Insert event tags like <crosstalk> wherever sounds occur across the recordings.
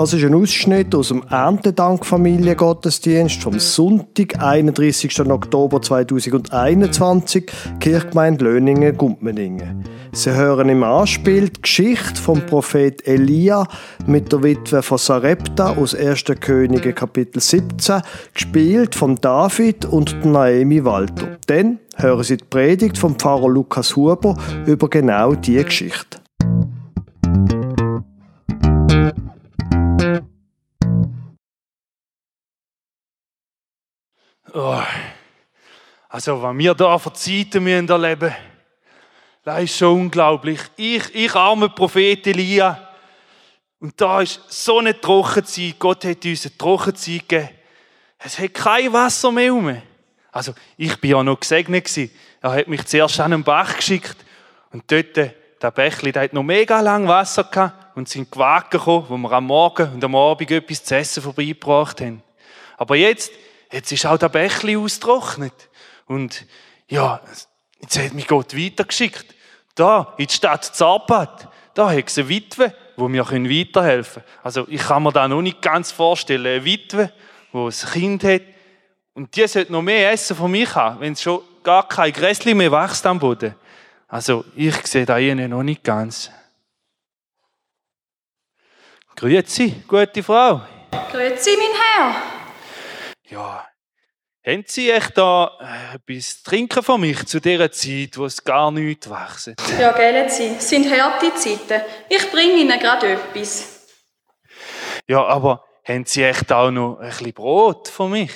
Das ist ein Ausschnitt aus dem Erntedank Familiengottesdienst vom Sonntag, 31. Oktober 2021, Kirchgemeinde Löningen, Gumpmeningen. Sie hören im Anspiel die Geschichte vom Prophet Elia mit der Witwe von Sarepta aus 1. Könige Kapitel 17, gespielt von David und Naomi Walter. Dann hören Sie die Predigt vom Pfarrer Lukas Huber über genau diese Geschichte. Oh. Also, was wir da für Zeiten müssen erleben das ist schon unglaublich. Ich, ich arme Prophet Elia. Und da ist so eine Trockenzeit. Gott hat uns eine Trockenzeit gegeben. Es hat kein Wasser mehr um. Also, ich bin ja noch gesegnet gewesen. Er hat mich zuerst an einen Bach geschickt. Und dort, der Bächli, der hat noch mega lang Wasser gehabt. Und sind Gewagen gekommen, wo wir am Morgen und am Abend etwas zu essen vorbeigebracht haben. Aber jetzt, jetzt ist auch der Bächli ausgetrocknet. Und ja, jetzt hat mich Gott weitergeschickt. Da, in die Stadt Zapat, da hat es eine Witwe, wo mir weiterhelfen können. Also ich kann mir da noch nicht ganz vorstellen, eine Witwe, die ein Kind hat, und die sollte noch mehr Essen von mich haben, wenn es schon gar kein Gräsli mehr wächst am Boden. Also ich sehe da ihnen noch nicht ganz. Grüezi, gute Frau. Grüezi, mein Herr. Ja, haben Sie echt da äh, etwas zu trinken von mich zu dieser Zeit, wo es gar nichts wächst? Ja, gell, Sie. Es sind harte Zeiten. Ich bringe Ihnen gerade etwas. Ja, aber haben Sie echt auch noch ein bisschen Brot von mich?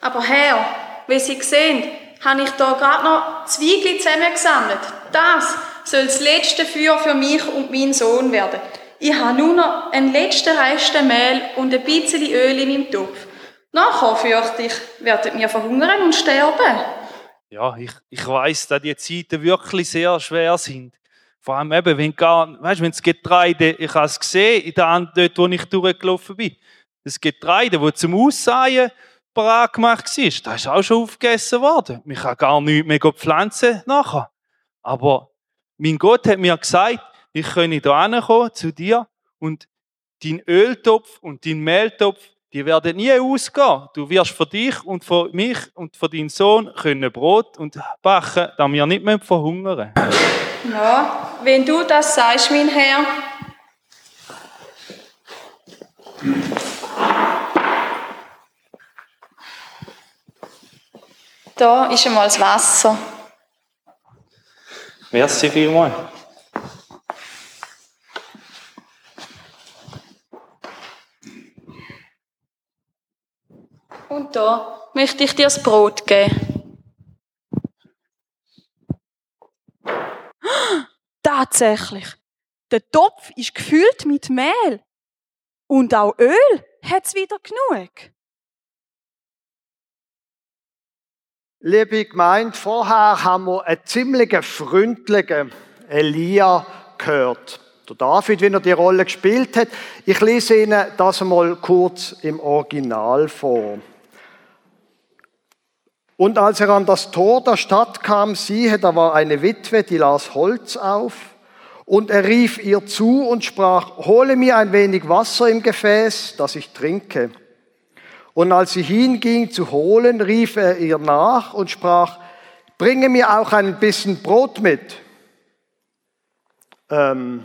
Aber Herr, wie Sie sehen, habe ich da gerade noch Zwiebeln zusammengesammelt. Das soll das letzte Feuer für mich und meinen Sohn werden. Ich habe nur noch einen letzten Rest Mehl und ein bisschen Öl in meinem Topf. Nachher fürchte ich, werdet mir verhungern und sterben. Ja, ich, ich weiß, dass die Zeiten wirklich sehr schwer sind. Vor allem eben, wenn gar, weißt, wenn das Getreide, ich habe es gesehen, in der Hand, dort, wo ich durchgelaufen bin, das Getreide, das zum Aussäen parat gemacht war, das ist auch schon aufgegessen worden. Ich kann gar nichts mehr pflanzen nachher. Aber mein Gott hat mir gesagt, ich könne da kommen zu dir und dein Öltopf und dein Mehltopf die werden nie ausgehen. Du wirst für dich und für mich und für deinen Sohn können Brot und backen, damit wir nicht mehr verhungern. Ja, wenn du das sagst, mein Herr. Da ist einmal das Wasser. Merci vielmals. Da möchte ich dir das Brot geben. Tatsächlich. Der Topf ist gefüllt mit Mehl. Und auch Öl hat es wieder genug. Liebe Gemeinde, vorher haben wir einen ziemlich freundlichen Elia gehört. Der David, wie er die Rolle gespielt hat. Ich lese Ihnen das einmal kurz im Original vor. Und als er an das Tor der Stadt kam, siehe, da war eine Witwe, die las Holz auf. Und er rief ihr zu und sprach, hole mir ein wenig Wasser im Gefäß, dass ich trinke. Und als sie hinging zu holen, rief er ihr nach und sprach, bringe mir auch ein bisschen Brot mit. Ähm,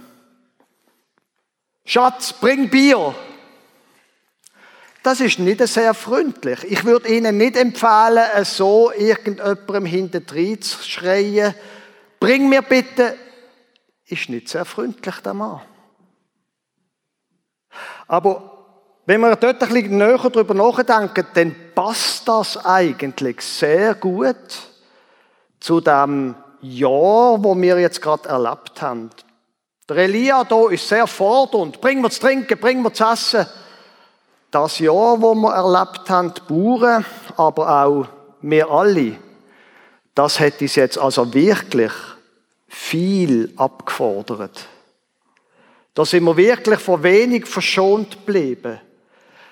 Schatz, bring Bier das ist nicht sehr freundlich. Ich würde Ihnen nicht empfehlen, so irgendjemandem hinterdrein zu schreien, bring mir bitte, ist nicht sehr freundlich, der Mann. Aber wenn wir dort ein bisschen näher darüber nachdenken, dann passt das eigentlich sehr gut zu dem Jahr, wo wir jetzt gerade erlebt haben. Der Elia hier ist sehr fordernd. Bring mir zu trinken, bring mir zu essen. Das Jahr, wo wir erlebt haben, die Bauern, aber auch wir alle, das hat uns jetzt also wirklich viel abgefordert. Da sind wir wirklich vor wenig verschont geblieben.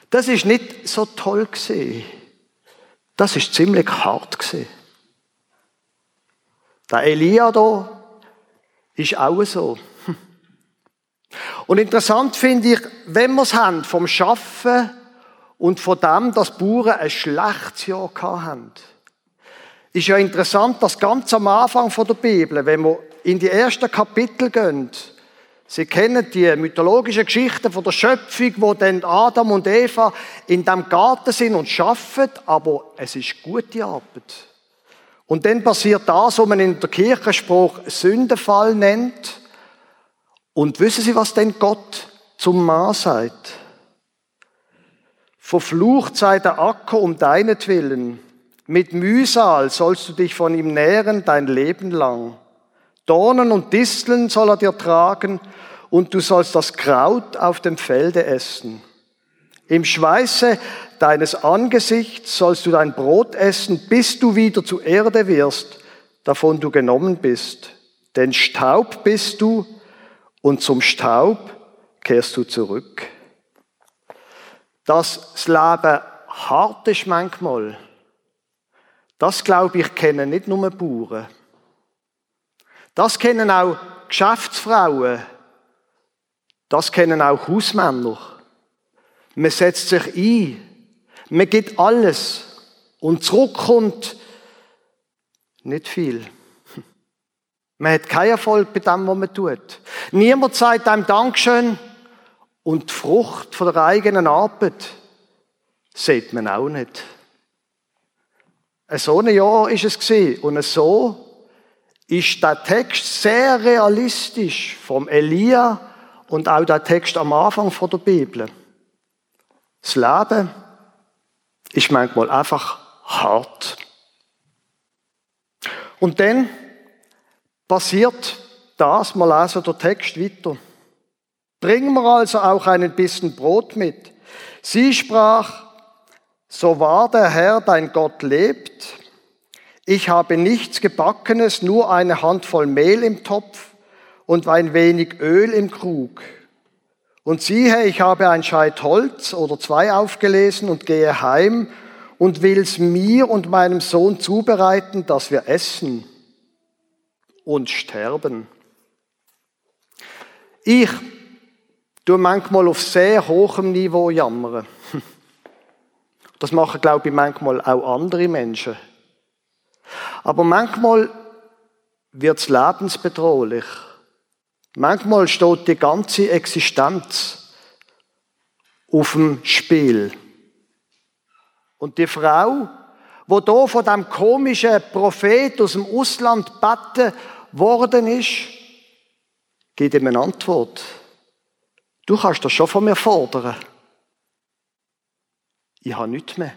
Das ist nicht so toll gesehen. Das ist ziemlich hart gesehen. Der Elia da ist auch so. Und interessant finde ich, wenn wir es haben vom Schaffen und von dem, dass Bauern ein schlechtes Jahr haben. Ist ja interessant, dass ganz am Anfang der Bibel, wenn wir in die ersten Kapitel gehen, Sie kennen die mythologischen Geschichten von der Schöpfung, wo dann Adam und Eva in dem Garten sind und schaffen, aber es ist gute Arbeit. Und dann passiert das, was man in der Kirchenspruch Sündenfall nennt. Und wissen Sie, was denn Gott zum Mann sagt? Verflucht sei der Acker um deinetwillen. Mit Mühsal sollst du dich von ihm nähren dein Leben lang. Dornen und Disteln soll er dir tragen und du sollst das Kraut auf dem Felde essen. Im Schweiße deines Angesichts sollst du dein Brot essen, bis du wieder zu Erde wirst, davon du genommen bist. Denn Staub bist du und zum Staub kehrst du zurück. Dass das Leben hart ist manchmal, das glaube ich kennen nicht nur Bauern. Das kennen auch Geschäftsfrauen. Das kennen auch Hausmänner. Man setzt sich ein. Man gibt alles. Und zurückkommt nicht viel. Man hat keinen Erfolg bei dem, was man tut. Niemand sagt einem Dankeschön und die Frucht von der eigenen Arbeit sieht man auch nicht. So ein Jahr ist es gewesen. und so ist der Text sehr realistisch vom Elia und auch der Text am Anfang von der Bibel. Das Leben ist manchmal einfach hart. Und dann passiert das, mal lesen der Text weiter. Bringen wir also auch einen bisschen Brot mit. Sie sprach, so wahr der Herr, dein Gott, lebt, ich habe nichts Gebackenes, nur eine Handvoll Mehl im Topf und ein wenig Öl im Krug. Und siehe, ich habe ein Scheit Holz oder zwei aufgelesen und gehe heim und will's mir und meinem Sohn zubereiten, dass wir essen und sterben. Ich tue manchmal auf sehr hohem Niveau jammern. <laughs> Das machen, glaube ich, manchmal auch andere Menschen. Aber manchmal wird es lebensbedrohlich. Manchmal steht die ganze Existenz auf dem Spiel. Und die Frau, wo da von dem komischen Prophet aus dem Ausland beten worden ist, gibt ihm eine Antwort. Du kannst das schon von mir fordern. Ich habe nichts mehr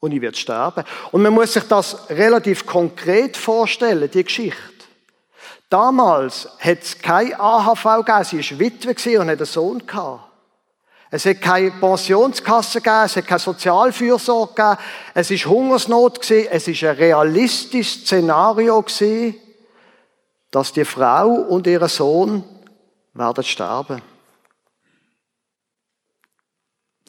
und ich werde sterben. Und man muss sich das relativ konkret vorstellen, die Geschichte. Damals hat es keine AHV gegeben, sie war Witwe und hat einen Sohn. Es hat keine Pensionskasse gegeben, es hat keine Sozialfürsorge gegeben, es war Hungersnot es war ein realistisches Szenario gewesen, dass die Frau und ihr Sohn werden sterben.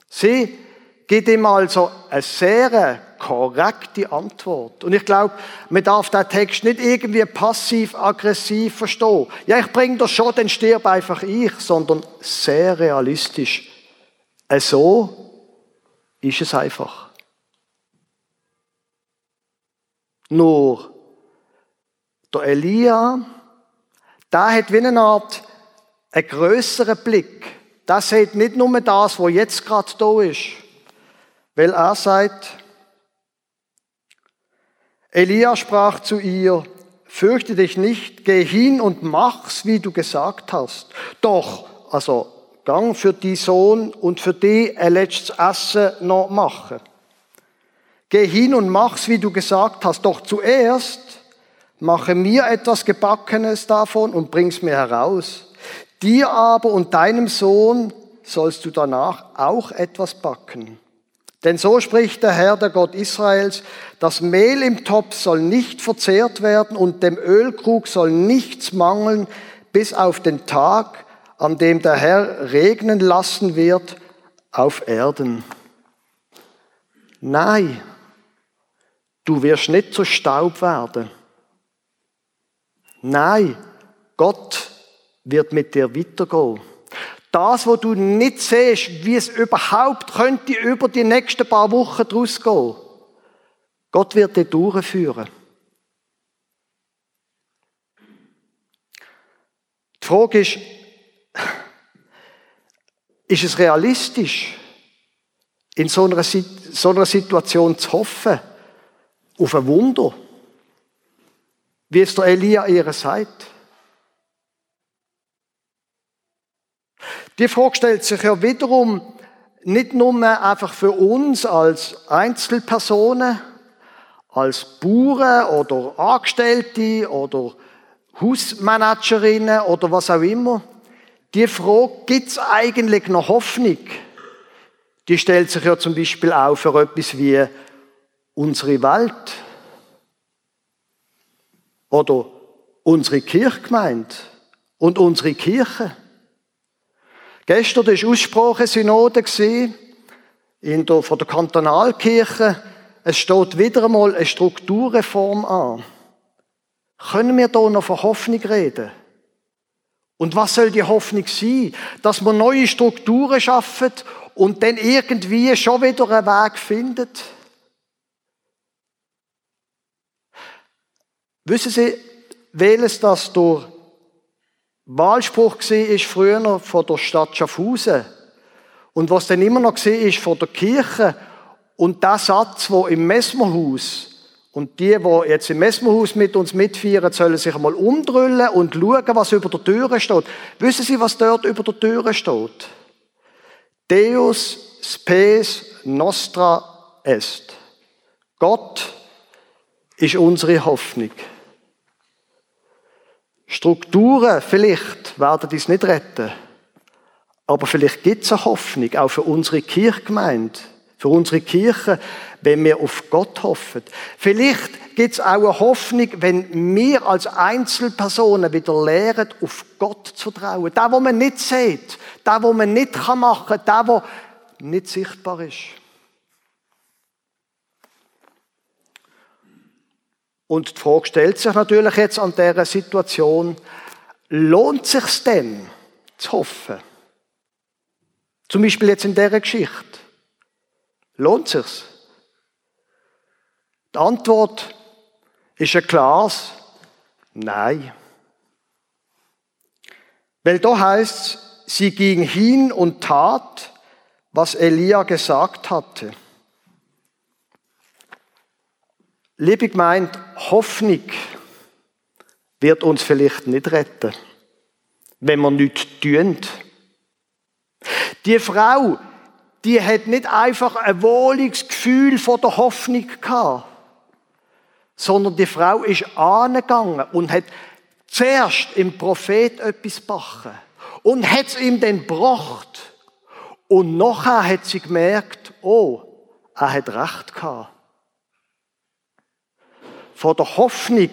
Sie gibt ihm also eine sehr korrekte Antwort. Und ich glaube, man darf den Text nicht irgendwie passiv-aggressiv verstehen. Ja, ich bringe das schon, dann stirb einfach ich, sondern sehr realistisch. So ist es einfach. Nur, der Elia, der hat wie eine Art einen grösseren Blick. Der sieht nicht nur das, was jetzt gerade da ist. Weil er sagt, Elia sprach zu ihr, fürchte dich nicht, geh hin und mach's, wie du gesagt hast. Doch, also, gang für die Sohn und für die ein letztes Essen noch machen. Geh hin und mach's, wie du gesagt hast. Doch zuerst mache mir etwas Gebackenes davon und bring's mir heraus. Dir aber und deinem Sohn sollst du danach auch etwas backen. Denn so spricht der Herr, der Gott Israels, das Mehl im Topf soll nicht verzehrt werden und dem Ölkrug soll nichts mangeln, bis auf den Tag, an dem der Herr regnen lassen wird auf Erden. Nein, du wirst nicht zu Staub werden. Nein, Gott wird mit dir weitergehen. Das, wo du nicht siehst, wie es überhaupt könnte über die nächsten paar Wochen draus gehen. Gott wird dich durchführen. Die Frage ist, ist es realistisch, in so einer, so einer Situation zu hoffen, auf ein Wunder, wie es der Elia ihr sagt? Die Frage stellt sich ja wiederum nicht nur einfach für uns als Einzelpersonen, als Bauern oder Angestellte oder Hausmanagerinnen oder was auch immer. Die Frage, gibt es eigentlich noch Hoffnung? Die stellt sich ja zum Beispiel auch für etwas wie unsere Welt oder unsere Kirchgemeinde und unsere Kirche. Gestern war Aussprachesynode in der, von der Kantonalkirche. Es steht wieder einmal eine Strukturreform an. Können wir da noch von Hoffnung reden? Und was soll die Hoffnung sein? Dass man neue Strukturen schaffen und dann irgendwie schon wieder einen Weg findet? Wissen Sie, welches das durch Wahlspruch war früher von der Stadt Schaffhausen und was dann immer noch war von der Kirche und der Satz, wo im Messmerhaus und die, die jetzt im Messmerhaus mit uns mitfeiern, sollen sich einmal umdrüllen und schauen, was über der Türe steht. Wissen Sie, was dort über der Türe steht? Deus spes nostra est. Gott ist unsere Hoffnung. Strukturen vielleicht werden dies nicht retten. Aber vielleicht gibt es eine Hoffnung, auch für unsere Kirchgemeinde, für unsere Kirche, wenn wir auf Gott hoffen. Vielleicht gibt es auch eine Hoffnung, wenn wir als Einzelpersonen wieder lernen, auf Gott zu trauen. Da, wo man nicht sieht, da, wo man nicht machen kann, da, wo nicht sichtbar ist. Und die Frage stellt sich natürlich jetzt an dieser Situation, lohnt es sich denn zu hoffen? Zum Beispiel jetzt in dieser Geschichte. Lohnt es sich? Die Antwort ist ein klares Nein. Weil da heißt sie ging hin und tat, was Elia gesagt hatte. Liebe Gemeinde, Hoffnung wird uns vielleicht nicht retten, wenn wir nichts tun. Die Frau, die hat nicht einfach ein wohliges Gefühl von der Hoffnung gehabt, sondern die Frau ist angegangen und hat zuerst im Prophet etwas backen und hat es ihm dann gebracht. Und nachher hat sie gemerkt, oh, er hat recht gehabt. Von der Hoffnung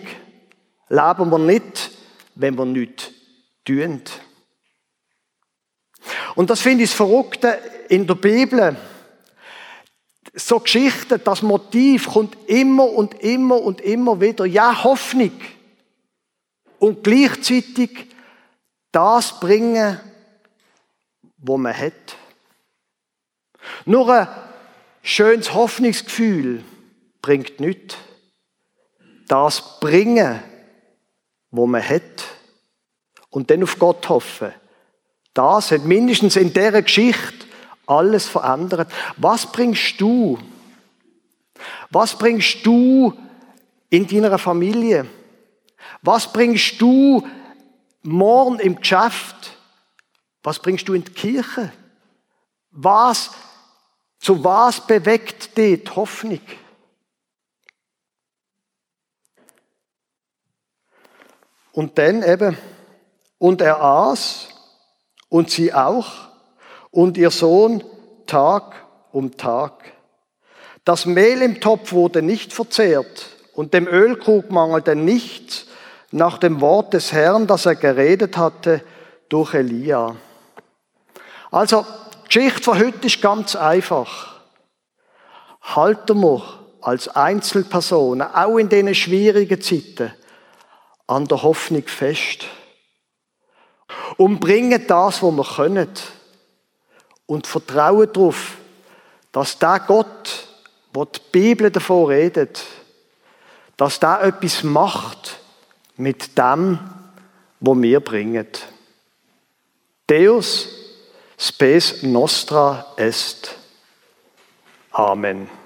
leben wir nicht, wenn wir nichts tun. Und das finde ich das Verrückte in der Bibel. So Geschichten, das Motiv kommt immer und immer und immer wieder. Ja, Hoffnung. Und gleichzeitig das bringen, wo man hat. Nur ein schönes Hoffnungsgefühl bringt nichts das bringen, wo man hat, und dann auf Gott hoffen. Das hat mindestens in dieser Geschichte alles verändert. Was bringst du? Was bringst du in deiner Familie? Was bringst du morgen im Geschäft? Was bringst du in die Kirche? Was, zu was bewegt dich die Hoffnung? Und dann eben, und er aß und sie auch und ihr Sohn Tag um Tag. Das Mehl im Topf wurde nicht verzehrt und dem Ölkrug mangelte nichts nach dem Wort des Herrn, das er geredet hatte durch Elia. Also, die Geschichte von heute ist ganz einfach. Halten wir als Einzelpersonen, auch in diesen schwierigen Zeiten, an der Hoffnung fest. Und bringen das, was wir können. Und vertrauen darauf, dass der Gott, wo die Bibel davon redet, dass der etwas macht mit dem, was wir bringen. Deus spes nostra est. Amen.